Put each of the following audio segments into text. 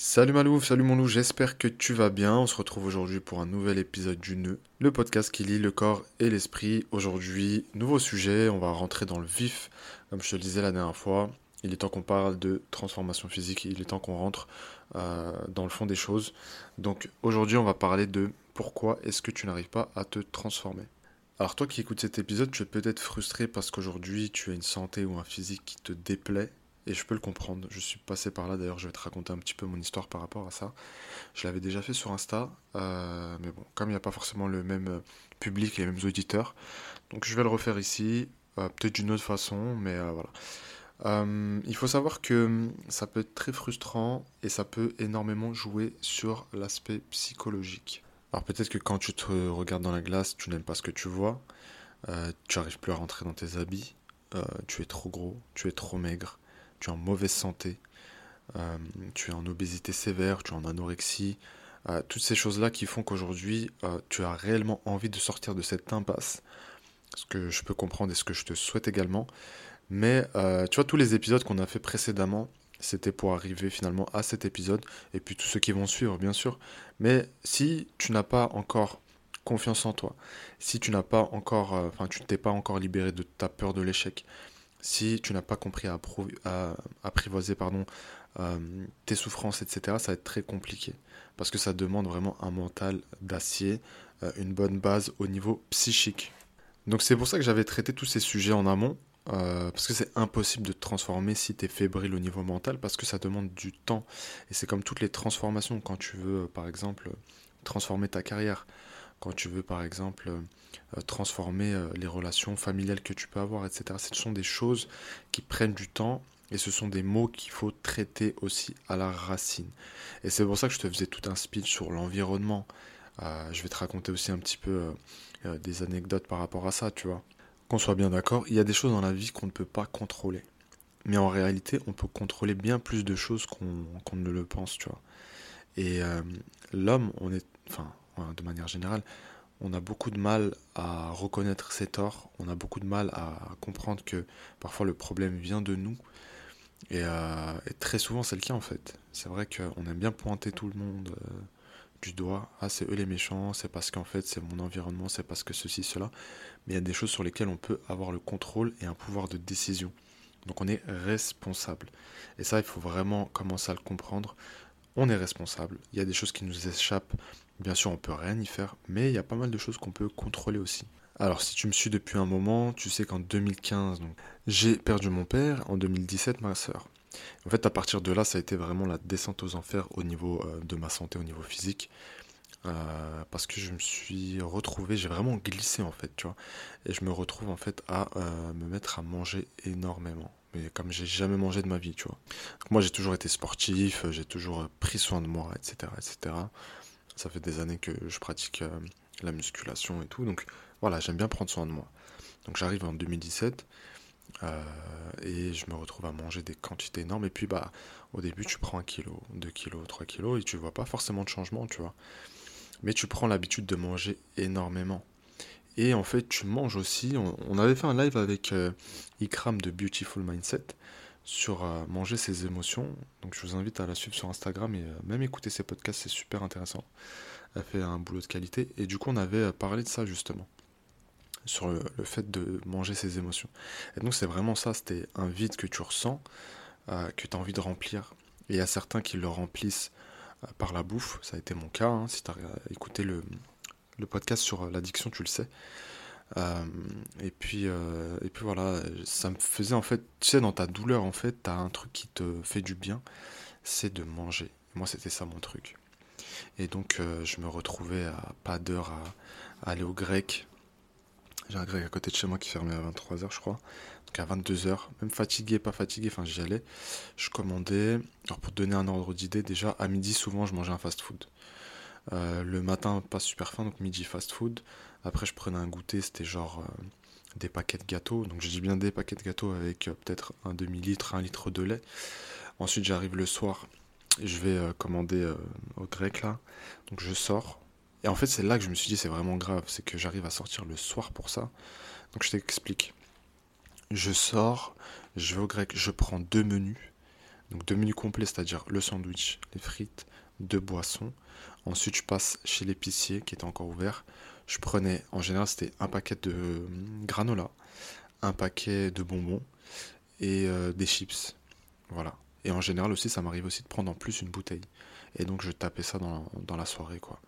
Salut Malou, salut mon loup, j'espère que tu vas bien. On se retrouve aujourd'hui pour un nouvel épisode du Nœud, le podcast qui lie le corps et l'esprit. Aujourd'hui, nouveau sujet, on va rentrer dans le vif. Comme je te le disais la dernière fois, il est temps qu'on parle de transformation physique, il est temps qu'on rentre euh, dans le fond des choses. Donc aujourd'hui, on va parler de pourquoi est-ce que tu n'arrives pas à te transformer. Alors toi qui écoutes cet épisode, tu es peut-être frustré parce qu'aujourd'hui tu as une santé ou un physique qui te déplaît et je peux le comprendre. Je suis passé par là, d'ailleurs, je vais te raconter un petit peu mon histoire par rapport à ça. Je l'avais déjà fait sur Insta, euh, mais bon, comme il n'y a pas forcément le même euh, public et les mêmes auditeurs, donc je vais le refaire ici, euh, peut-être d'une autre façon, mais voilà. il faut savoir que hum, ça peut être très frustrant et ça peut énormément jouer sur l'aspect psychologique. Alors peut-être que quand tu te regardes dans la glace, tu n'aimes pas ce que tu vois, tu n'arrives plus à rentrer dans tes habits, tu es trop gros, tu es trop maigre, tu es en mauvaise santé, euh, tu es en obésité sévère, tu es en anorexie, euh, toutes ces choses-là qui font qu'aujourd'hui, euh, tu as réellement envie de sortir de cette impasse, ce que je peux comprendre et ce que je te souhaite également. Mais tu vois, tous les épisodes qu'on a fait précédemment, c'était pour arriver finalement à cet épisode, et puis tous ceux qui vont suivre, bien sûr. Mais si tu n'as pas encore confiance en toi, si tu n'as pas encore, enfin, tu ne t'es pas encore libéré de ta peur de l'échec, si tu n'as pas compris à, apprivoiser pardon, euh, tes souffrances, etc., ça va être très compliqué. Parce que ça demande vraiment un mental d'acier, euh, une bonne base au niveau psychique. Donc c'est pour ça que j'avais traité tous ces sujets en amont, euh, parce que c'est impossible de transformer si tu es fébrile au niveau mental, parce que ça demande du temps. Et c'est comme toutes les transformations, quand tu veux, par exemple, transformer ta carrière, quand tu veux par exemple euh, transformer euh, les relations familiales que tu peux avoir, etc. Ce sont des choses qui prennent du temps et ce sont des mots qu'il faut traiter aussi à la racine. Et c'est pour ça que je te faisais tout un speech sur l'environnement. Euh, je vais te raconter aussi un petit peu des anecdotes par rapport à ça, tu vois. Qu'on soit bien d'accord, il y a des choses dans la vie qu'on ne peut pas contrôler. Mais en réalité, on peut contrôler bien plus de choses qu'on ne le pense, tu vois. Et l'homme, on est, enfin, de manière générale, on a beaucoup de mal à reconnaître ses torts, on a beaucoup de mal à comprendre que parfois le problème vient de nous. Et, euh, très souvent c'est le cas en fait. C'est vrai qu'on aime bien pointer tout le monde euh, du doigt. Ah c'est eux les méchants, c'est parce qu'en fait c'est mon environnement, c'est parce que ceci, cela. Mais il y a des choses sur lesquelles on peut avoir le contrôle et un pouvoir de décision. Donc on est responsable. Et ça il faut vraiment commencer à le comprendre. On est responsable. Il y a des choses qui nous échappent Bien sûr, on peut rien y faire, mais il y a pas mal de choses qu'on peut contrôler aussi. Alors, si tu me suis depuis un moment, tu sais qu'en 2015, j'ai perdu mon père, en 2017, ma soeur. En fait, à partir de là, ça a été vraiment la descente aux enfers au niveau euh, de ma santé, au niveau physique. Euh, parce que je me suis retrouvé, j'ai vraiment glissé en fait, tu vois. Et je me retrouve en fait à euh, me mettre à manger énormément. Comme j'ai jamais mangé de ma vie, tu vois. moi, j'ai toujours été sportif, j'ai toujours pris soin de moi, etc., etc. Ça fait des années que je pratique euh, la musculation et tout. Donc voilà, j'aime bien prendre soin de moi. Donc j'arrive en 2017 euh, et je me retrouve à manger des quantités énormes. Et puis bah au début tu prends un kilo, 2 kilos, 3 kilos et tu vois pas forcément de changement, tu vois. Mais tu prends l'habitude de manger énormément. Et en fait, tu manges aussi. On, avait fait un live avec euh, Ikram de Beautiful Mindset sur euh, manger ses émotions. Donc je vous invite à la suivre sur Instagram et euh, même écouter ses podcasts, c'est super intéressant. Elle fait un boulot de qualité. Et du coup, on avait parlé de ça justement. Sur le, fait de manger ses émotions. Et donc c'est vraiment ça, c'était un vide que tu ressens, que tu as envie de remplir. Et il y a certains qui le remplissent par la bouffe, ça a été mon cas, hein. si tu as écouté le, le podcast sur l'addiction, tu le sais. Euh, et puis euh, et puis voilà, ça me faisait en fait, tu sais, dans ta douleur en fait, t'as un truc qui te fait du bien, c'est de manger. Moi, c'était ça mon truc. Et donc, euh, je me retrouvais à pas d'heure à, aller au grec. J'ai un grec à côté de chez moi qui fermait à 23h, je crois. Donc à 22h, même fatigué, pas fatigué, enfin j'y allais. Je commandais. Alors pour te donner un ordre d'idée, déjà à midi, souvent je mangeais un fast-food. Le matin, pas super faim, donc midi fast-food. Après, je prenais un goûter, c'était genre euh, des paquets de gâteaux. Donc, je dis bien des paquets de gâteaux avec euh, peut-être un demi-litre, un litre de lait. Ensuite, j'arrive le soir je vais euh, commander au grec là. Donc, je sors. Et en fait, c'est là que je me suis dit, c'est vraiment grave. C'est que j'arrive à sortir le soir pour ça. Donc, je t'explique. Je sors, je vais au grec, je prends deux menus. Donc deux menus complets, c'est-à-dire le sandwich, les frites, deux boissons. Ensuite, je passe chez l'épicier qui était encore ouvert. Je prenais, en général, c'était un paquet de hum, granola, un paquet de bonbons et euh, des chips. Voilà. Et en général aussi, ça m'arrive aussi de prendre en plus une bouteille. Et donc, je tapais ça dans, la soirée, quoi.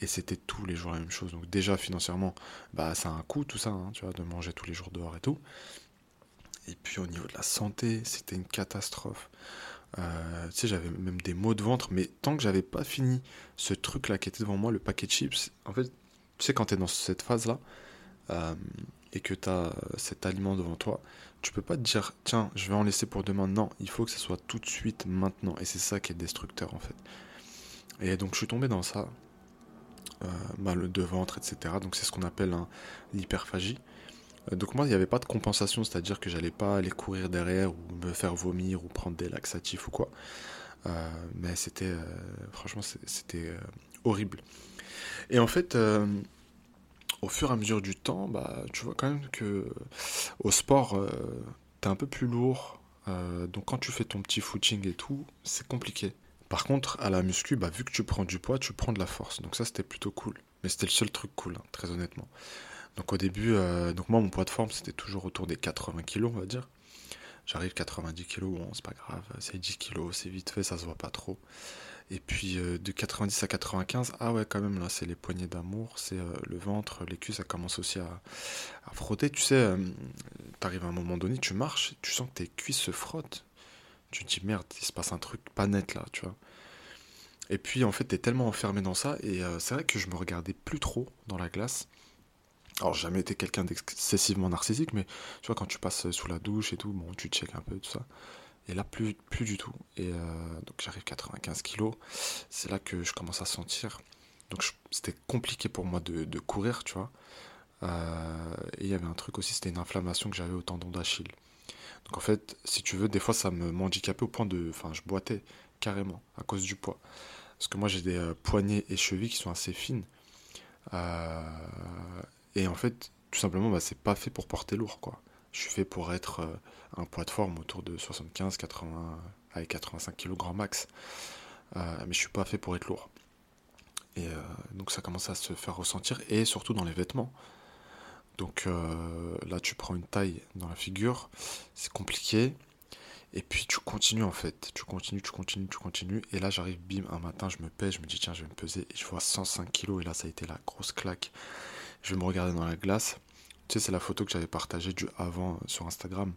Et c'était tous les jours la même chose. Donc déjà, financièrement, bah, ça a un coût, tout ça, hein, tu vois, de manger tous les jours dehors et tout. Et puis au niveau de la santé, c'était une catastrophe. Euh, tu sais, j'avais même des maux de ventre, mais tant que j'avais pas fini ce truc-là qui était devant moi, le paquet de chips, en fait, tu sais, quand tu es dans cette phase-là, euh, et que tu as cet aliment devant toi, tu peux pas te dire, tiens, je vais en laisser pour demain. Non, il faut que ce soit tout de suite, maintenant. Et c'est ça qui est destructeur, en fait. Et donc, je suis tombé dans ça, euh, mal de ventre, etc. Donc, c'est ce qu'on appelle l'hyperphagie. Euh, donc moi, il n'y avait pas de compensation, c'est-à-dire que j'allais pas aller courir derrière ou me faire vomir ou prendre des laxatifs ou quoi. Euh, mais c'était, euh, franchement, c'était horrible. Et en fait, au fur et à mesure du temps, bah, tu vois quand même que au sport, tu es un peu plus lourd. donc quand tu fais ton petit footing et tout, c'est compliqué. Par contre, à la muscu, bah, vu que tu prends du poids, tu prends de la force. Donc ça, c'était plutôt cool. Mais c'était le seul truc cool, hein, très honnêtement. Donc au début, euh, donc moi mon poids de forme c'était toujours autour des 80 kg on va dire. J'arrive 90 kg, bon c'est pas grave, c'est 10 kg, c'est vite fait, ça se voit pas trop. Et puis euh, de 90 à 95, ah ouais quand même là c'est les poignées d'amour, c'est euh, le ventre, les cuisses ça commence aussi à, frotter. Tu sais, t'arrives à un moment donné, tu marches, tu sens que tes cuisses se frottent. Tu te dis merde, il se passe un truc pas net là, tu vois. Et puis en fait t'es tellement enfermé dans ça et c'est vrai que je me regardais plus trop dans la glace. Alors, j'ai jamais été quelqu'un d'excessivement narcissique, mais tu vois, quand tu passes sous la douche et tout, bon, tu check un peu tout ça. Et là, plus, plus du tout. Et euh, donc, j'arrive 95 kilos. C'est là que je commence à sentir. Donc, c'était compliqué pour moi de, courir, tu vois. Euh, et il y avait un truc aussi, c'était une inflammation que j'avais au tendon d'Achille. Donc, en fait, si tu veux, des fois, ça me m'handicapait au point de. Enfin, je boitais carrément à cause du poids. Parce que moi, j'ai des euh, poignets et chevilles qui sont assez fines. Euh, et en fait, tout simplement, bah, c'est pas fait pour porter lourd, quoi. Je suis fait pour être euh, un poids de forme autour de 75, 80, avec 85 kg grand max. Euh, mais je suis pas fait pour être lourd. Et euh, donc ça commence à se faire ressentir, et surtout dans les vêtements. Donc là, tu prends une taille dans la figure, c'est compliqué. Et puis tu continues en fait, tu continues, tu continues, tu continues. Et là, j'arrive, bim, un matin, je me pèse, je me dis, tiens, je vais me peser. Et je vois 105 kg, et là, ça a été la grosse claque. Je vais me regarder dans la glace. Tu sais, c'est la photo que j'avais partagée du avant sur Instagram.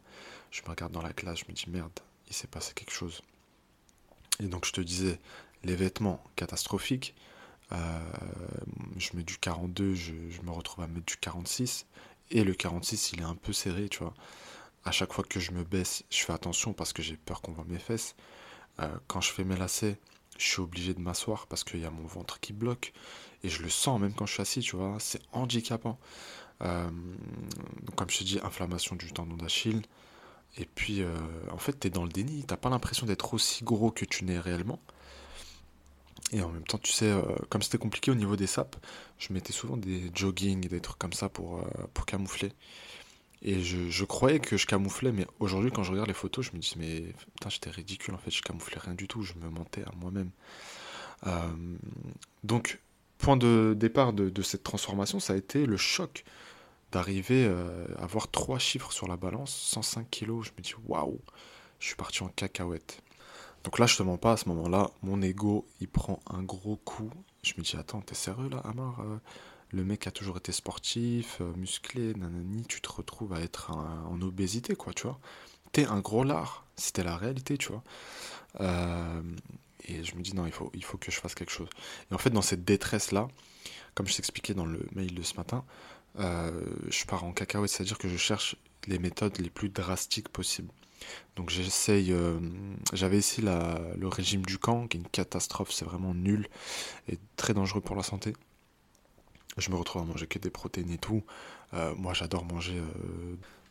Je me regarde dans la glace, je me dis merde, il s'est passé quelque chose. Et donc je te disais, les vêtements catastrophiques. Euh, je mets du 42, je, me retrouve à mettre du 46. Et le 46, il est un peu serré, tu vois. À chaque fois que je me baisse, je fais attention parce que j'ai peur qu'on voit mes fesses. Euh, quand je fais mes lacets, je suis obligé de m'asseoir parce qu'il y a mon ventre qui bloque. Et je le sens même quand je suis assis, tu vois. C'est handicapant. Euh, comme je te dis, inflammation du tendon d'Achille. Et puis, euh, en fait, tu dans le déni. T'as pas l'impression d'être aussi gros que tu n'es réellement. Et en même temps, tu sais, euh, comme c'était compliqué au niveau des sapes, je mettais souvent des jogging et des trucs comme ça pour camoufler. Et je, croyais que je camouflais, mais aujourd'hui, quand je regarde les photos, je me dis, mais putain, j'étais ridicule en fait, je camouflais rien du tout, je me mentais à moi-même. donc, point de départ de, cette transformation, ça a été le choc d'arriver euh, à avoir trois chiffres sur la balance, 105 kilos. Je me dis, waouh, je suis parti en cacahuète. Donc là, je te mens pas, à ce moment-là, mon ego, il prend un gros coup. Je me dis, attends, t'es sérieux là, Amar euh, Le mec a toujours été sportif, euh, musclé, nanani, tu te retrouves à être en obésité, quoi, tu vois. T'es un gros lard, c'était la réalité, tu vois. Et je me dis, non, il faut, que je fasse quelque chose. Et en fait, dans cette détresse-là, comme je t'expliquais dans le mail de ce matin, euh, je pars en cacahuète, c'est-à-dire que je cherche les méthodes les plus drastiques possibles. Donc j'essaye, euh, j'avais ici la, le régime du camp, qui est une catastrophe, c'est vraiment nul et très dangereux pour la santé. Je me retrouve à manger que des protéines et tout. Euh, moi j'adore manger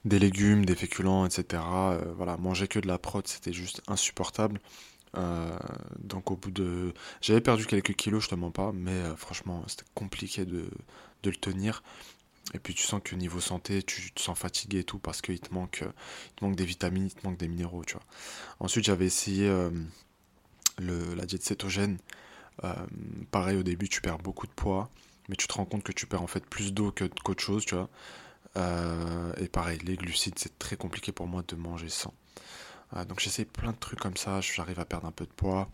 des légumes, des féculents, etc. voilà, manger que de la prot, c'était juste insupportable. Euh, donc au bout de... J'avais perdu quelques kilos, je te mens pas, mais euh, franchement c'était compliqué de, de, le tenir. et puis tu sens que niveau santé, tu te sens fatigué et tout parce qu'il te manque, il te manque des vitamines, il te manque des minéraux, tu vois. Ensuite, j'avais essayé le, la diète cétogène. pareil, au début, tu perds beaucoup de poids, mais tu te rends compte que tu perds en fait plus d'eau qu'autre chose, tu vois. et pareil, les glucides, c'est très compliqué pour moi de manger sans. donc j'essaie plein de trucs comme ça, j'arrive à perdre un peu de poids.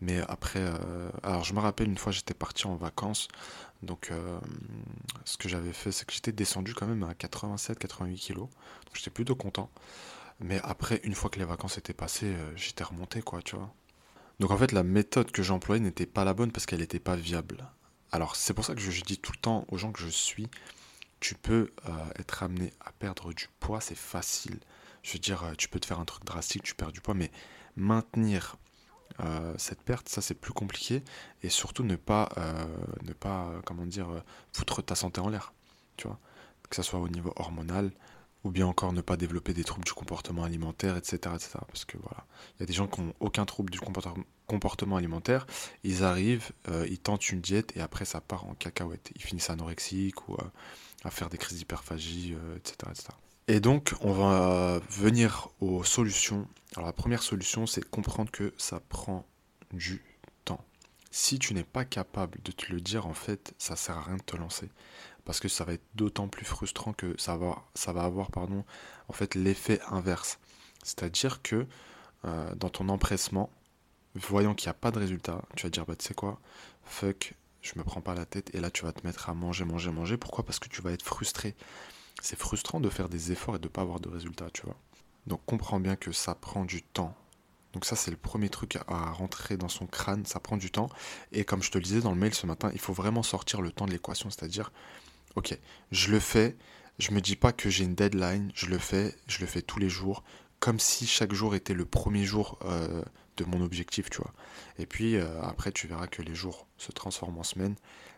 Mais après, alors je me rappelle une fois j'étais parti en vacances donc, euh, ce que j'avais fait, c'est que j'étais descendu quand même à 87-88 kilos. Donc, j'étais plutôt content. Mais après, une fois que les vacances étaient passées, euh, j'étais remonté, quoi, tu vois. Donc, en fait, la méthode que j'employais n'était pas la bonne parce qu'elle n'était pas viable. Alors, c'est pour ça que je, dis tout le temps aux gens que je suis tu peux euh, être amené à perdre du poids, c'est facile. Je veux dire, tu peux te faire un truc drastique, tu perds du poids, mais maintenir euh, cette perte, ça c'est plus compliqué. Et surtout ne pas, euh, ne pas euh, comment dire, foutre ta santé en l'air. Tu vois Que ce soit au niveau hormonal, ou bien encore ne pas développer des troubles du comportement alimentaire, etc. etc. parce que voilà, il y a des gens qui n'ont aucun trouble du comportement alimentaire, ils arrivent, ils tentent une diète et après ça part en cacahuète. Ils finissent anorexiques ou à faire des crises d'hyperphagie, etc., etc. Et donc, on va venir aux solutions. Alors, la première solution, c'est comprendre que ça prend du temps. Si tu n'es pas capable de te le dire, en fait, ça sert à rien de te lancer. Parce que ça va être d'autant plus frustrant que ça va, avoir pardon, en fait, l'effet inverse. C'est-à-dire que euh, dans ton empressement, voyant qu'il n'y a pas de résultat, tu vas dire, bah, tu sais quoi, fuck, je me prends pas la tête. Et là, tu vas te mettre à manger, manger, manger. Pourquoi? Parce que tu vas être frustré c'est frustrant de faire des efforts et de ne pas avoir de résultats, tu vois. Donc comprends bien que ça prend du temps. Donc ça c'est le premier truc à rentrer dans son crâne, ça prend du temps. Et comme je te le disais dans le mail ce matin, il faut vraiment sortir le temps de l'équation, c'est-à-dire, ok, je le fais, je me dis pas que j'ai une deadline, je le fais, je le fais tous les jours, comme si chaque jour était le premier jour euh, de mon objectif, tu vois. Et puis euh, après tu verras que les jours se transforment en semaines,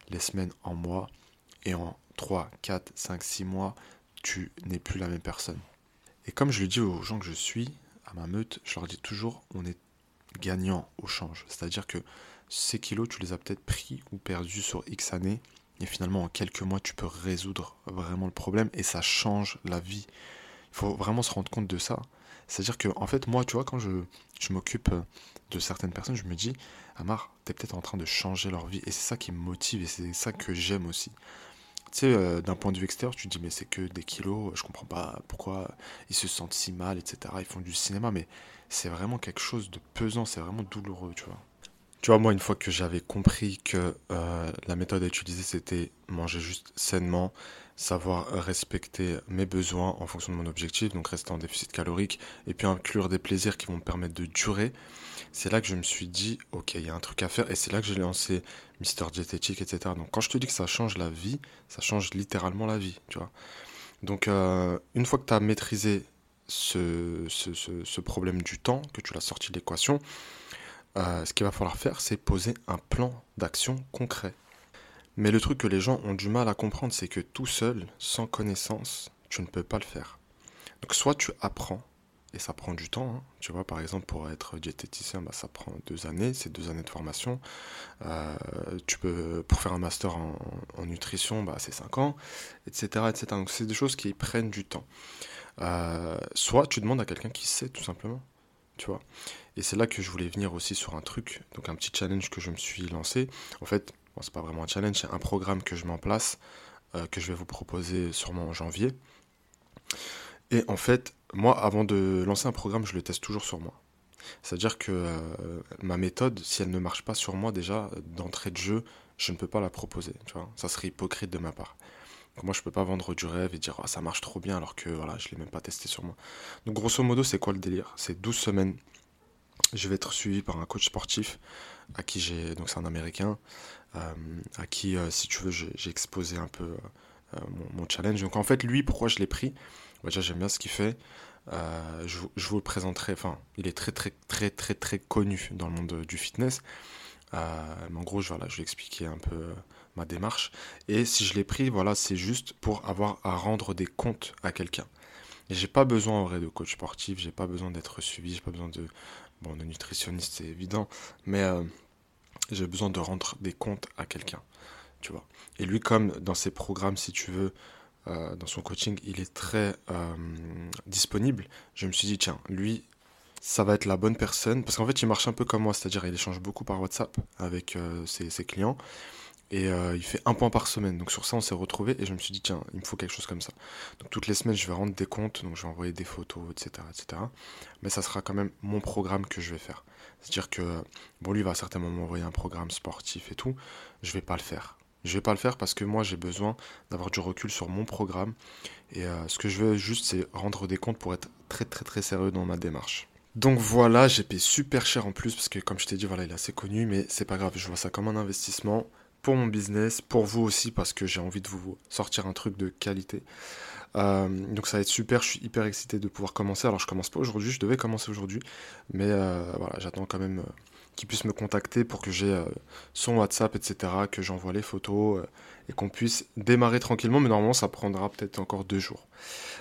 les semaines en mois, et en 3, 4, 5, 6 mois, tu n'es plus la même personne. Et comme je le dis aux gens que je suis, à ma meute, je leur dis toujours, on est gagnant au change. C'est-à-dire que ces kilos, tu les as peut-être pris ou perdus sur X années, et finalement en quelques mois, tu peux résoudre vraiment le problème, et ça change la vie. Il faut vraiment se rendre compte de ça. C'est-à-dire que, en fait, moi, tu vois, quand je, m'occupe de certaines personnes, je me dis, Amar, t'es peut-être en train de changer leur vie. Et c'est ça qui me motive, et c'est ça que j'aime aussi. Tu sais, euh, d'un point de vue extérieur, tu dis, mais c'est que des kilos, je comprends pas pourquoi ils se sentent si mal, etc. Ils font du cinéma, mais c'est vraiment quelque chose de pesant, c'est vraiment douloureux, tu vois. Tu vois, moi, une fois que j'avais compris que euh, la méthode à utiliser, c'était manger juste sainement, savoir respecter mes besoins en fonction de mon objectif, donc rester en déficit calorique, et puis inclure des plaisirs qui vont me permettre de durer, c'est là que je me suis dit, ok, il y a un truc à faire, et c'est là que j'ai lancé Mister Diététique, etc. Donc quand je te dis que ça change la vie, ça change littéralement la vie, tu vois. Donc euh, une fois que tu as maîtrisé ce, ce, problème du temps, que tu l'as sorti de l'équation, euh, ce qu'il va falloir faire, c'est poser un plan d'action concret. Mais le truc que les gens ont du mal à comprendre, c'est que tout seul, sans connaissance, tu ne peux pas le faire. Donc soit tu apprends, et ça prend du temps. Hein. Tu vois, par exemple, pour être diététicien, bah, ça prend deux années, c'est deux années de formation. Euh, tu peux, pour faire un master en, nutrition, bah, c'est cinq ans, etc., etc. Donc c'est des choses qui prennent du temps. Euh, soit tu demandes à quelqu'un qui sait, tout simplement. Et c'est là que je voulais venir aussi sur un truc, donc un petit challenge que je me suis lancé. En fait, bon, c'est pas vraiment un challenge, c'est un programme que je mets en place, euh, que je vais vous proposer sûrement en janvier. Et en fait, moi, avant de lancer un programme, je le teste toujours sur moi. C'est-à-dire que euh, ma méthode, si elle ne marche pas sur moi déjà, d'entrée de jeu, je ne peux pas la proposer. Ça serait hypocrite de ma part. Moi, je peux pas vendre du rêve et dire oh, ça marche trop bien alors que voilà, je l'ai même pas testé sur moi. Donc grosso modo, c'est quoi le délire? C'est 12 semaines. Je vais être suivi par un coach sportif à qui j'ai. Donc c'est un américain. Euh, à qui, euh, si tu veux, j'ai exposé un peu mon, mon, challenge. Donc en fait, lui, pourquoi je l'ai pris? Déjà, j'aime bien ce qu'il fait. Euh, je, vous le présenterai. Enfin, il est très, très, très, très, très connu dans le monde du fitness. Euh, mais en gros, voilà, je vais expliquer un peu euh, ma démarche. Et si je l'ai pris, voilà, c'est juste pour avoir à rendre des comptes à quelqu'un. Et j'ai pas besoin en vrai de coach sportif, j'ai pas besoin d'être suivi, j'ai pas besoin de, bon, de nutritionniste, c'est évident, mais j'ai besoin de rendre des comptes à quelqu'un, tu vois. Et lui, comme dans ses programmes, si tu veux, euh, dans son coaching, il est très disponible. Je me suis dit, tiens, lui, ça va être la bonne personne. Parce qu'en fait, il marche un peu comme moi, c'est-à-dire il échange beaucoup par WhatsApp avec ses, clients. Et euh, il fait un point par semaine. Donc sur ça, on s'est retrouvé et je me suis dit, tiens, il me faut quelque chose comme ça. Donc toutes les semaines, je vais rendre des comptes, donc je vais envoyer des photos, etc. etc. Mais ça sera quand même mon programme que je vais faire. C'est-à-dire que, bon, lui va certainement m'envoyer un programme sportif et tout. Je vais pas le faire. Je vais pas le faire parce que moi, j'ai besoin d'avoir du recul sur mon programme. Et euh, ce que je veux juste, c'est rendre des comptes pour être très, très, très sérieux dans ma démarche. Donc voilà, j'ai payé super cher en plus parce que comme je t'ai dit, voilà, il est assez connu, mais c'est pas grave, je vois ça comme un investissement pour mon business, pour vous aussi, parce que j'ai envie de vous sortir un truc de qualité. Euh, donc ça va être super, je suis hyper excité de pouvoir commencer. Alors je commence pas aujourd'hui, je devais commencer aujourd'hui, mais euh, voilà, j'attends quand même euh, qu'il puisse me contacter pour que j'ai son WhatsApp, etc., que j'envoie les photos et qu'on puisse démarrer tranquillement, mais normalement ça prendra peut-être encore deux jours.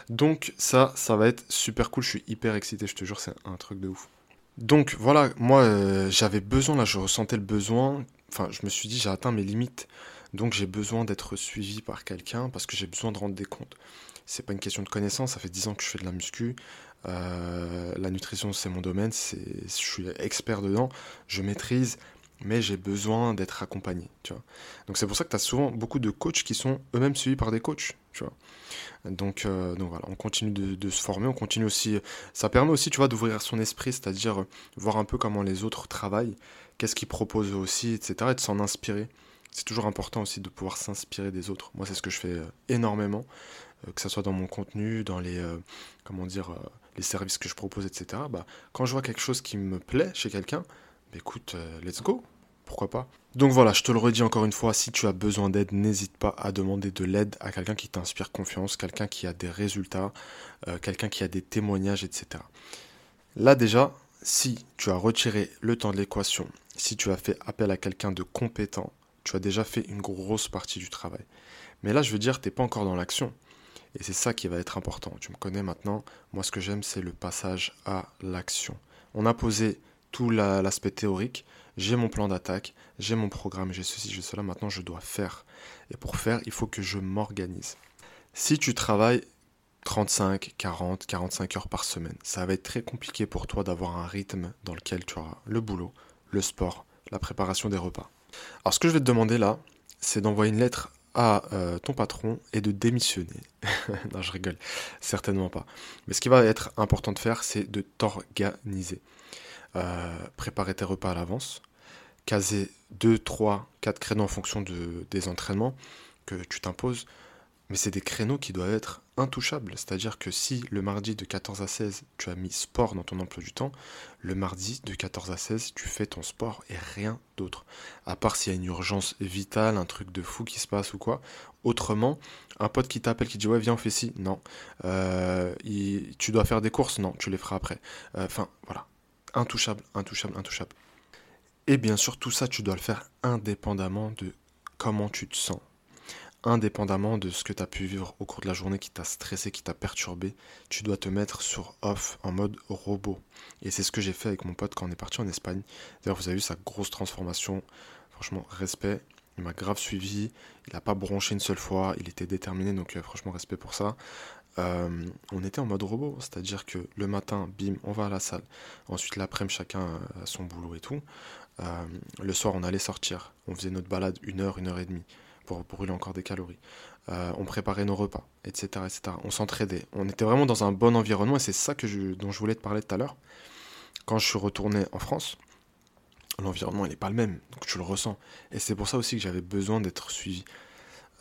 Donc ça, ça va être super cool, je suis hyper excité, je te jure, c'est un truc de ouf. Donc voilà, moi j'avais besoin, là je ressentais le besoin enfin, je me suis dit, j'ai atteint mes limites. Donc j'ai besoin d'être suivi par quelqu'un parce que j'ai besoin de rendre des comptes. C'est pas une question de connaissance, ça fait 10 ans que je fais de la muscu. Euh, la nutrition, c'est mon domaine, je suis expert dedans, je maîtrise, mais j'ai besoin d'être accompagné. Tu vois. Donc c'est pour ça que tu as souvent beaucoup de coachs qui sont eux-mêmes suivis par des coachs. Tu vois. Donc, euh, donc voilà, on continue de, de, se former, on continue aussi. Ça permet aussi, tu d'ouvrir son esprit, c'est-à-dire voir un peu comment les autres travaillent qu'est-ce qu'ils proposent aussi, etc. Et de s'en inspirer. C'est toujours important aussi de pouvoir s'inspirer des autres. Moi, c'est ce que je fais euh, énormément, euh, que ce soit dans mon contenu, dans les, euh, comment dire, les services que je propose, etc. Bah, quand je vois quelque chose qui me plaît chez quelqu'un, bah, écoute, let's go. Pourquoi pas Donc voilà, je te le redis encore une fois, si tu as besoin d'aide, n'hésite pas à demander de l'aide à quelqu'un qui t'inspire confiance, quelqu'un qui a des résultats, quelqu'un qui a des témoignages, etc. Là déjà, si tu as retiré le temps de l'équation si tu as fait appel à quelqu'un de compétent, tu as déjà fait une grosse partie du travail. Mais là, je veux dire, tu n'es pas encore dans l'action. Et c'est ça qui va être important. Tu me connais maintenant. Moi, ce que j'aime, c'est le passage à l'action. On a posé tout l'aspect théorique. J'ai mon plan d'attaque, j'ai mon programme, j'ai ceci, j'ai cela. Maintenant, je dois faire. Et pour faire, il faut que je m'organise. Si tu travailles 35, 40, 45 heures par semaine, ça va être très compliqué pour toi d'avoir un rythme dans lequel tu auras le boulot, le sport, la préparation des repas. Alors ce que je vais te demander là, c'est d'envoyer une lettre à euh, ton patron et de démissionner. non, je rigole, certainement pas. Mais ce qui va être important de faire, c'est de t'organiser. Euh, préparer tes repas à l'avance, caser 2, 3, 4 créneaux en fonction de, des entraînements que tu t'imposes, mais c'est des créneaux qui doivent être intouchables. C'est-à-dire que si le mardi de 14 à 16, tu as mis sport dans ton emploi du temps, le mardi de 14 à 16, tu fais ton sport et rien d'autre. À part s'il y a une urgence vitale, un truc de fou qui se passe ou quoi. Autrement, un pote qui t'appelle, qui dit ouais viens on fait ci, non. Euh, tu dois faire des courses, non, tu les feras après. Euh, enfin voilà, intouchable, intouchable, intouchable. Et bien sûr tout ça tu dois le faire indépendamment de comment tu te sens indépendamment de ce que tu as pu vivre au cours de la journée qui t'a stressé, qui t'a perturbé, tu dois te mettre sur off en mode robot. Et c'est ce que j'ai fait avec mon pote quand on est parti en Espagne. D'ailleurs, vous avez vu sa grosse transformation. Franchement, respect. Il m'a grave suivi. Il n'a pas bronché une seule fois. Il était déterminé. Donc, euh, franchement, respect pour ça. Euh, on était en mode robot. C'est-à-dire que le matin, bim, on va à la salle. Ensuite, l'après-midi, chacun a son boulot et tout. Euh, le soir, on allait sortir. On faisait notre balade une heure, une heure et demie pour brûler encore des calories. Euh, on préparait nos repas, etc. etc. On s'entraidait. On était vraiment dans un bon environnement et c'est ça que dont je voulais te parler tout à l'heure. Quand je suis retourné en France, l'environnement n'est pas le même, donc tu le ressens. Et c'est pour ça aussi que j'avais besoin d'être suivi.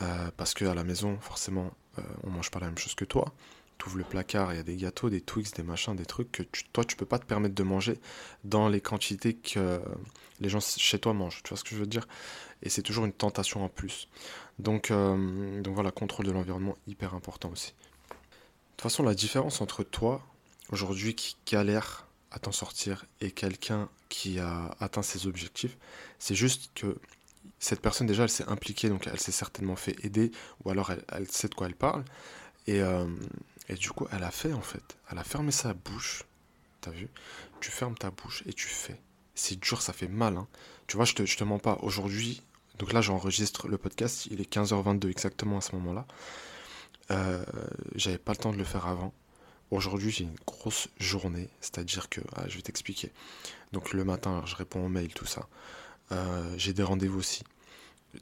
Euh, parce qu'à la maison, forcément, euh, on mange pas la même chose que toi. Tu ouvres le placard, il y a des gâteaux, des Twix, des machins, des trucs que toi, tu peux pas te permettre de manger dans les quantités que les gens chez toi mangent. Tu vois ce que je veux dire? Et c'est toujours une tentation en plus. Donc, euh, donc voilà, contrôle de l'environnement, hyper important aussi. De toute façon, la différence entre toi, aujourd'hui, qui galère à t'en sortir, et quelqu'un qui a atteint ses objectifs, c'est juste que cette personne, déjà, elle s'est impliquée, donc elle s'est certainement fait aider, ou alors elle, sait de quoi elle parle, et, euh, et du coup, elle a fait, en fait. Elle a fermé sa bouche, t'as vu? Tu fermes ta bouche et tu fais. C'est dur, ça fait mal. Hein. Tu vois, je te, je te mens pas. Aujourd'hui, donc là, j'enregistre le podcast, il est 15h22 exactement à ce moment-là. euh, j'avais pas le temps de le faire avant. Aujourd'hui, j'ai une grosse journée, c'est-à-dire que, ah, je vais t'expliquer. Donc le matin, je réponds aux mails, tout ça. Euh, j'ai des rendez-vous aussi.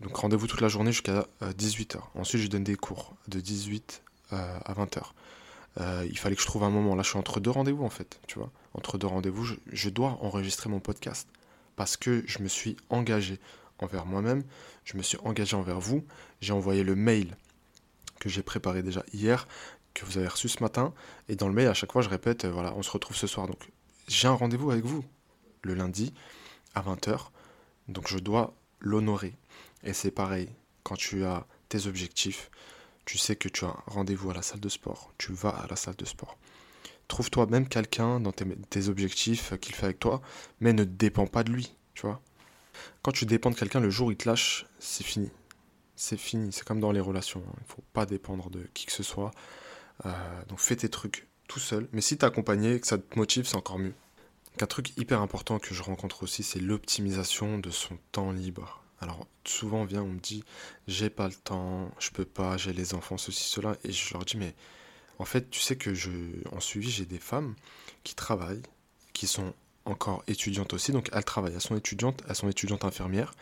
Donc rendez-vous toute la journée jusqu'à 18h. Ensuite, je donne des cours de 18 à 20h. Il fallait que je trouve un moment. Là, je suis entre deux rendez-vous en fait, tu vois. Entre deux rendez-vous, je dois enregistrer mon podcast parce que je me suis engagé envers moi-même, je me suis engagé envers vous, j'ai envoyé le mail que j'ai préparé déjà hier, que vous avez reçu ce matin, et dans le mail à chaque fois je répète, euh, voilà, on se retrouve ce soir. Donc j'ai un rendez-vous avec vous le lundi à 20h, donc je dois l'honorer. Et c'est pareil, quand tu as tes objectifs, tu sais que tu as un rendez-vous à la salle de sport, tu vas à la salle de sport. Trouve-toi même quelqu'un dans tes, objectifs qu'il fait avec toi, mais ne dépend pas de lui, tu. Quand tu dépends de quelqu'un, le jour où il te lâche, c'est fini. C'est fini, c'est comme dans les relations. Hein. Il ne faut pas dépendre de qui que ce soit. Euh, donc fais tes trucs tout seul. Mais si t'es accompagné, que ça te motive, c'est encore mieux. Un truc hyper important que je rencontre aussi, c'est l'optimisation de son temps libre. Alors souvent on vient, on me dit j'ai pas le temps, je peux pas, j'ai les enfants, ceci, cela, et je leur dis mais en fait, tu sais que je, en suivi, j'ai des femmes qui travaillent, qui sont encore étudiantes aussi. Donc elles travaillent, elles sont étudiantes, elles sont étudiantes infirmières.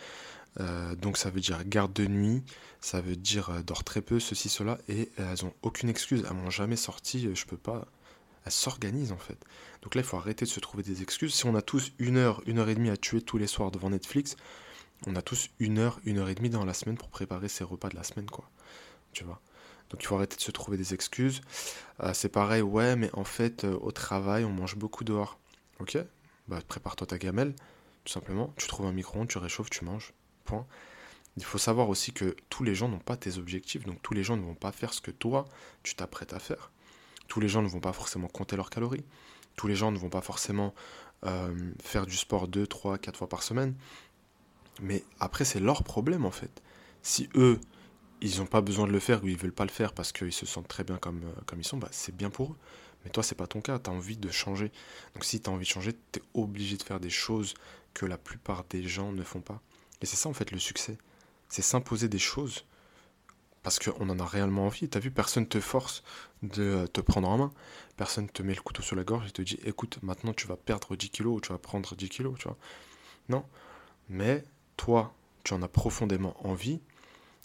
Euh, donc ça veut dire garde de nuit, ça veut dire euh, dort très peu, ceci, cela, et elles ont aucune excuse, elles m'ont jamais sorti, euh, je peux pas. Elles s'organisent en fait. Donc là, il faut arrêter de se trouver des excuses. Si on a tous une heure, une heure et demie à tuer tous les soirs devant Netflix, on a tous une heure, une heure et demie dans la semaine pour préparer ses repas de la semaine, quoi. Tu vois? Donc il faut arrêter de se trouver des excuses. Euh, c'est pareil, ouais, mais en fait, euh, au travail, on mange beaucoup dehors. Ok? Bah prépare-toi ta gamelle, tout simplement. Tu trouves un micro-ondes, tu réchauffes, tu manges. Point. Il faut savoir aussi que tous les gens n'ont pas tes objectifs, donc tous les gens ne vont pas faire ce que toi, tu t'apprêtes à faire. Tous les gens ne vont pas forcément compter leurs calories. Tous les gens ne vont pas forcément euh, faire du sport 2, 3, 4 fois par semaine. Mais après, c'est leur problème en fait. Si eux, ils n'ont pas besoin de le faire ou ils veulent pas le faire parce qu'ils se sentent très bien comme, euh, comme ils sont, bah, c'est bien pour eux. Mais toi, c'est pas ton cas, tu as envie de changer. Donc si tu as envie de changer, tu es obligé de faire des choses que la plupart des gens ne font pas. Et c'est ça en fait le succès. C'est s'imposer des choses parce qu'on en a réellement envie. Tu as vu, personne te force de euh, te prendre en main. Personne te met le couteau sur la gorge et te dit écoute, maintenant tu vas perdre 10 kilos ou tu vas prendre 10 kilos, tu vois. Non. Mais toi, tu en as profondément envie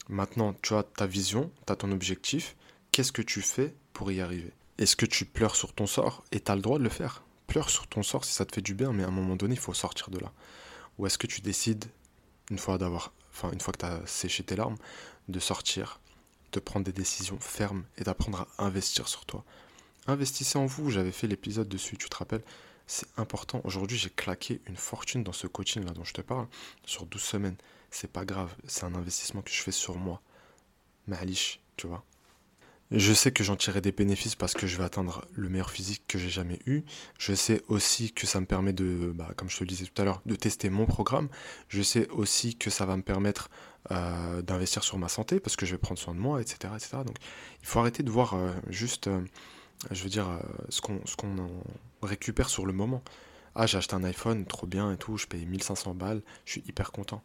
Maintenant, tu as ta vision, tu as ton objectif. Qu'est-ce que tu fais pour y arriver? Est-ce que tu pleures sur ton sort Et tu as le droit de le faire? Pleure sur ton sort si ça te fait du bien, mais à un moment donné, il faut sortir de là. Ou est-ce que tu décides, une fois d'avoir, enfin, une fois que tu as séché tes larmes, de sortir, de prendre des décisions fermes et d'apprendre à investir sur toi? Investissez en vous, j'avais fait l'épisode dessus, tu te rappelles? C'est important. Aujourd'hui, j'ai claqué une fortune dans ce coaching là dont je te parle, sur 12 semaines c'est pas grave, c'est un investissement que je fais sur moi. Malish, tu vois. Je sais que j'en tirerai des bénéfices parce que je vais atteindre le meilleur physique que j'ai jamais eu. Je sais aussi que ça me permet de, bah, comme je te le disais tout à l'heure, de tester mon programme. Je sais aussi que ça va me permettre euh, d'investir sur ma santé parce que je vais prendre soin de moi, etc. etc. Donc il faut arrêter de voir euh, juste, euh, je veux dire, ce qu'on ce qu'on récupère sur le moment. Ah, j'ai acheté un iPhone, trop bien et tout, je paye 1500 balles, je suis hyper content.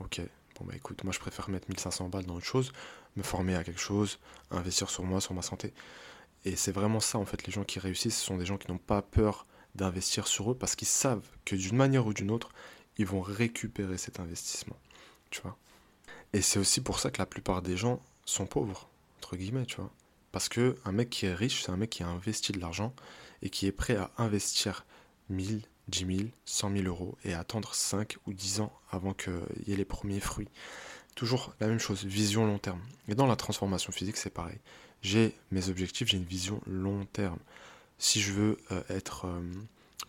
Ok, bon bah écoute, moi je préfère mettre 1500 balles dans autre chose, me former à quelque chose, investir sur moi, sur ma santé. Et c'est vraiment ça en fait, les gens qui réussissent, ce sont des gens qui n'ont pas peur d'investir sur eux parce qu'ils savent que d'une manière ou d'une autre, ils vont récupérer cet investissement. Tu vois Et c'est aussi pour ça que la plupart des gens sont pauvres, entre guillemets, tu vois. Parce que un mec qui est riche, c'est un mec qui a investi de l'argent et qui est prêt à investir 1000, 10 000, 100 000 euros et attendre 5 ou 10 ans avant qu'il y ait les premiers fruits. Toujours la même chose, vision long terme. Et dans la transformation physique, c'est pareil. J'ai mes objectifs, j'ai une vision long terme. Si je veux euh, être euh,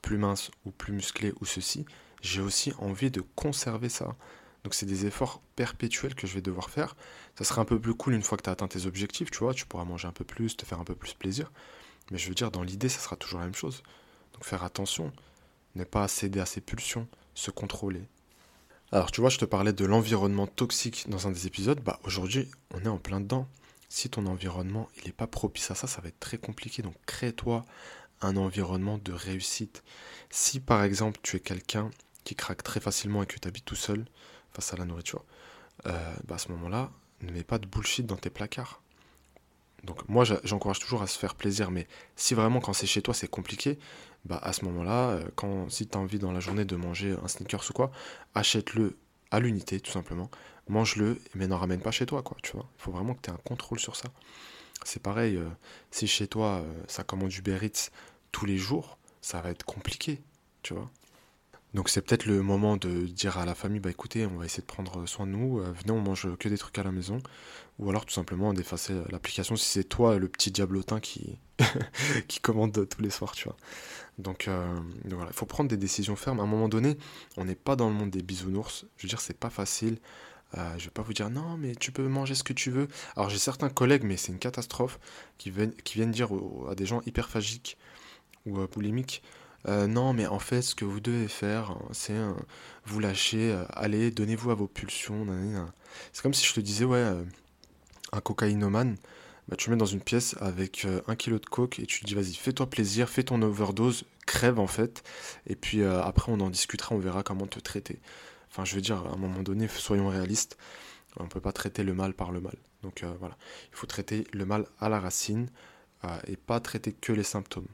plus mince ou plus musclé ou ceci, j'ai aussi envie de conserver ça. Donc c'est des efforts perpétuels que je vais devoir faire. Ça serait un peu plus cool une fois que tu as atteint tes objectifs, tu vois, tu pourras manger un peu plus, te faire un peu plus plaisir. Mais je veux dire, dans l'idée, ça sera toujours la même chose. Donc faire attention ne pas céder à ses pulsions, se contrôler. Alors tu vois, je te parlais de l'environnement toxique dans un des épisodes, bah aujourd'hui on est en plein dedans. Si ton environnement il n'est pas propice à ça, ça va être très compliqué. Donc crée-toi un environnement de réussite. Si par exemple tu es quelqu'un qui craque très facilement et que tu habites tout seul face à la nourriture, euh, bah à ce moment-là, ne mets pas de bullshit dans tes placards. Donc moi j'encourage toujours à se faire plaisir, mais si vraiment quand c'est chez toi c'est compliqué, bah à ce moment-là, euh, quand si tu as envie dans la journée de manger un sneakers ou quoi, achète-le à l'unité tout simplement, mange-le, mais n'en ramène pas chez toi quoi, tu vois. Il faut vraiment que tu aies un contrôle sur ça. C'est pareil, euh, si chez toi ça commande du Eats tous les jours, ça va être compliqué, tu vois. Donc c'est peut-être le moment de dire à la famille, bah écoutez, on va essayer de prendre soin de nous, euh, venez on mange que des trucs à la maison, ou alors tout simplement d'effacer l'application si c'est toi le petit diablotin qui, qui commande tous les soirs, tu vois. Donc, euh, donc voilà, il faut prendre des décisions fermes. À un moment donné, on n'est pas dans le monde des bisounours, je veux dire, c'est pas facile. Euh, je vais pas vous dire non, mais tu peux manger ce que tu veux. Alors j'ai certains collègues, mais c'est une catastrophe, qui viennent, qui viennent dire à des gens hyperphagiques ou boulimiques euh, non, mais en fait, ce que vous devez faire, c'est euh, vous lâcher, euh, allez, donnez-vous à vos pulsions. C'est comme si je te disais, ouais, un cocaïnomane, bah, tu le mets dans une pièce avec un kilo de coke et tu te dis, vas-y, fais-toi plaisir, fais ton overdose, crève en fait, et puis après on en discutera, on verra comment te traiter. Enfin, je veux dire, à un moment donné, soyons réalistes, on ne peut pas traiter le mal par le mal. Donc voilà, il faut traiter le mal à la racine et pas traiter que les symptômes.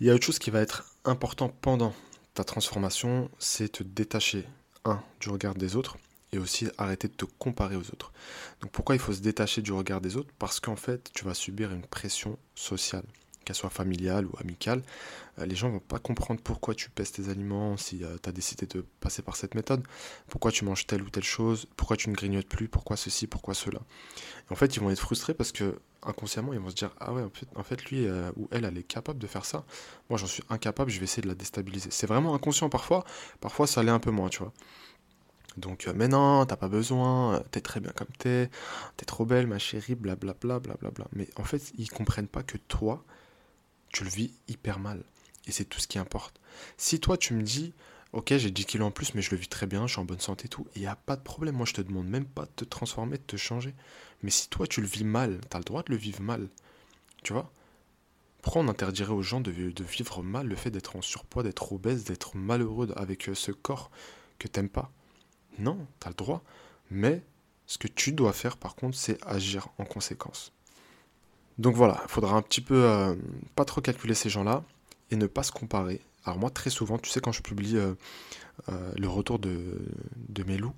Il y a autre chose qui va être important pendant ta transformation, c'est te détacher, un, du regard des autres, et aussi arrêter de te comparer aux autres. Donc pourquoi il faut se détacher du regard des autres? Parce qu'en fait, tu vas subir une pression sociale qu'elle soit familiale ou amicale, euh, les gens vont pas comprendre pourquoi tu pèses tes aliments, si euh, tu as décidé de passer par cette méthode, pourquoi tu manges telle ou telle chose, pourquoi tu ne grignotes plus, pourquoi ceci, pourquoi cela. en fait, ils vont être frustrés parce que inconsciemment, ils vont se dire Ah ouais, en fait, lui euh, ou elle, elle est capable de faire ça. Moi, j'en suis incapable, je vais essayer de la déstabiliser. C'est vraiment inconscient parfois, parfois ça l'est un peu moins, tu vois. Donc, mais non, t'as pas besoin, t'es très bien comme t'es, t'es trop belle, ma chérie, blablabla, blablabla. Mais en fait, ils comprennent pas que toi, tu le vis hyper mal. Et c'est tout ce qui importe. Si toi, tu me dis, ok, j'ai 10 kilos en plus, mais je le vis très bien, je suis en bonne santé et tout, il n'y a pas de problème. Moi, je te demande même pas de te transformer, de te changer. Mais si toi, tu le vis mal, tu as le droit de le vivre mal. Tu vois? Pourquoi on interdirait aux gens de, de vivre mal le fait d'être en surpoids, d'être obèse, d'être malheureux avec euh, ce corps que t'aimes pas? Non, tu as le droit. Mais ce que tu dois faire, par contre, c'est agir en conséquence. Donc voilà, il faudra un petit peu euh, pas trop calculer ces gens-là et ne pas se comparer. Alors moi, très souvent, tu sais, quand je publie euh, euh, le retour de, mes loups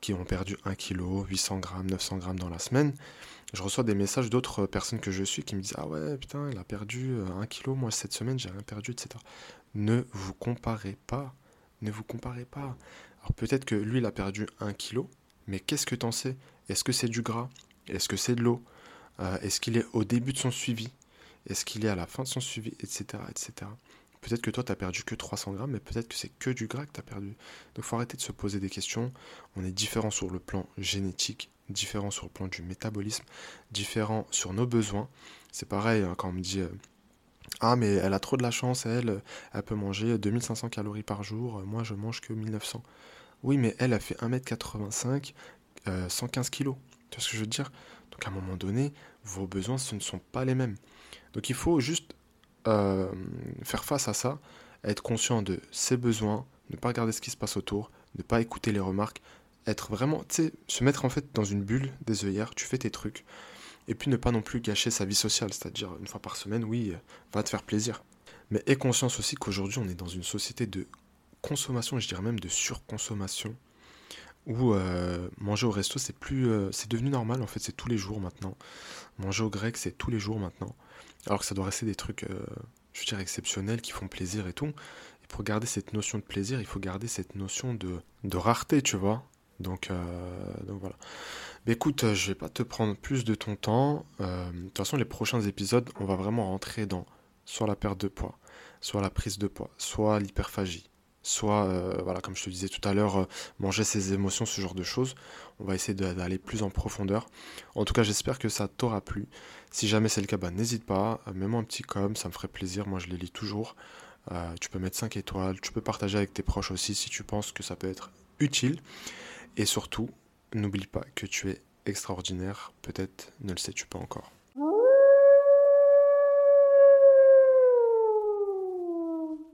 qui ont perdu 1 kg, 800 grammes, 900 grammes dans la semaine, je reçois des messages d'autres personnes que je suis qui me disent Ah ouais, putain, il a perdu 1 kg, moi cette semaine, j'ai rien perdu, etc. Ne vous comparez pas. Ne vous comparez pas. Alors peut-être que lui, il a perdu 1 kg, mais qu'est-ce que t'en sais? Est-ce que c'est du gras? Est-ce que c'est de l'eau? Euh, est-ce qu'il est au début de son suivi? Est-ce qu'il est à la fin de son suivi? Etc. etc. Peut-être que toi, tu perdu que 300 grammes, mais peut-être que c'est que du gras que tu as perdu. Donc, faut arrêter de se poser des questions. On est différent sur le plan génétique, différent sur le plan du métabolisme, différent sur nos besoins. C'est pareil hein, quand on me dit euh, Ah, mais elle a trop de la chance, elle, elle peut manger 2500 calories par jour, moi je mange que 1900. Oui, mais elle a fait 1m85, 115 kg. Tu vois ce que je veux dire? Donc à un moment donné, vos besoins, ce ne sont pas les mêmes. Donc il faut juste euh, faire face à ça, être conscient de ses besoins, ne pas regarder ce qui se passe autour, ne pas écouter les remarques, être vraiment, tu sais, se mettre en fait dans une bulle des œillères, tu fais tes trucs, et puis ne pas non plus gâcher sa vie sociale, c'est-à-dire une fois par semaine, oui, va te faire plaisir. Mais aie conscience aussi qu'aujourd'hui on est dans une société de consommation, je dirais même de surconsommation, où euh, manger au resto, c'est plus, euh, c'est devenu normal en fait, c'est tous les jours maintenant. Manger au grec, c'est tous les jours maintenant. Alors que ça doit rester des trucs, euh, je veux dire, exceptionnels, qui font plaisir et tout. Et pour garder cette notion de plaisir, il faut garder cette notion de, de rareté, tu vois. Donc, donc voilà. Mais écoute, je vais pas te prendre plus de ton temps. de toute façon, les prochains épisodes, on va vraiment rentrer dans soit la perte de poids, soit la prise de poids, soit l'hyperphagie, soit, euh, voilà, comme je te disais tout à l'heure, euh, manger ses émotions, ce genre de choses. On va essayer d'aller plus en profondeur. En tout cas, j'espère que ça t'aura plu. Si jamais c'est le cas, bah, n'hésite pas, euh, mets-moi un petit com, ça me ferait plaisir. Moi, je les lis toujours. tu peux mettre 5 étoiles, tu peux partager avec tes proches aussi si tu penses que ça peut être utile. Et surtout, n'oublie pas que tu es extraordinaire. Peut-être ne le sais-tu pas encore.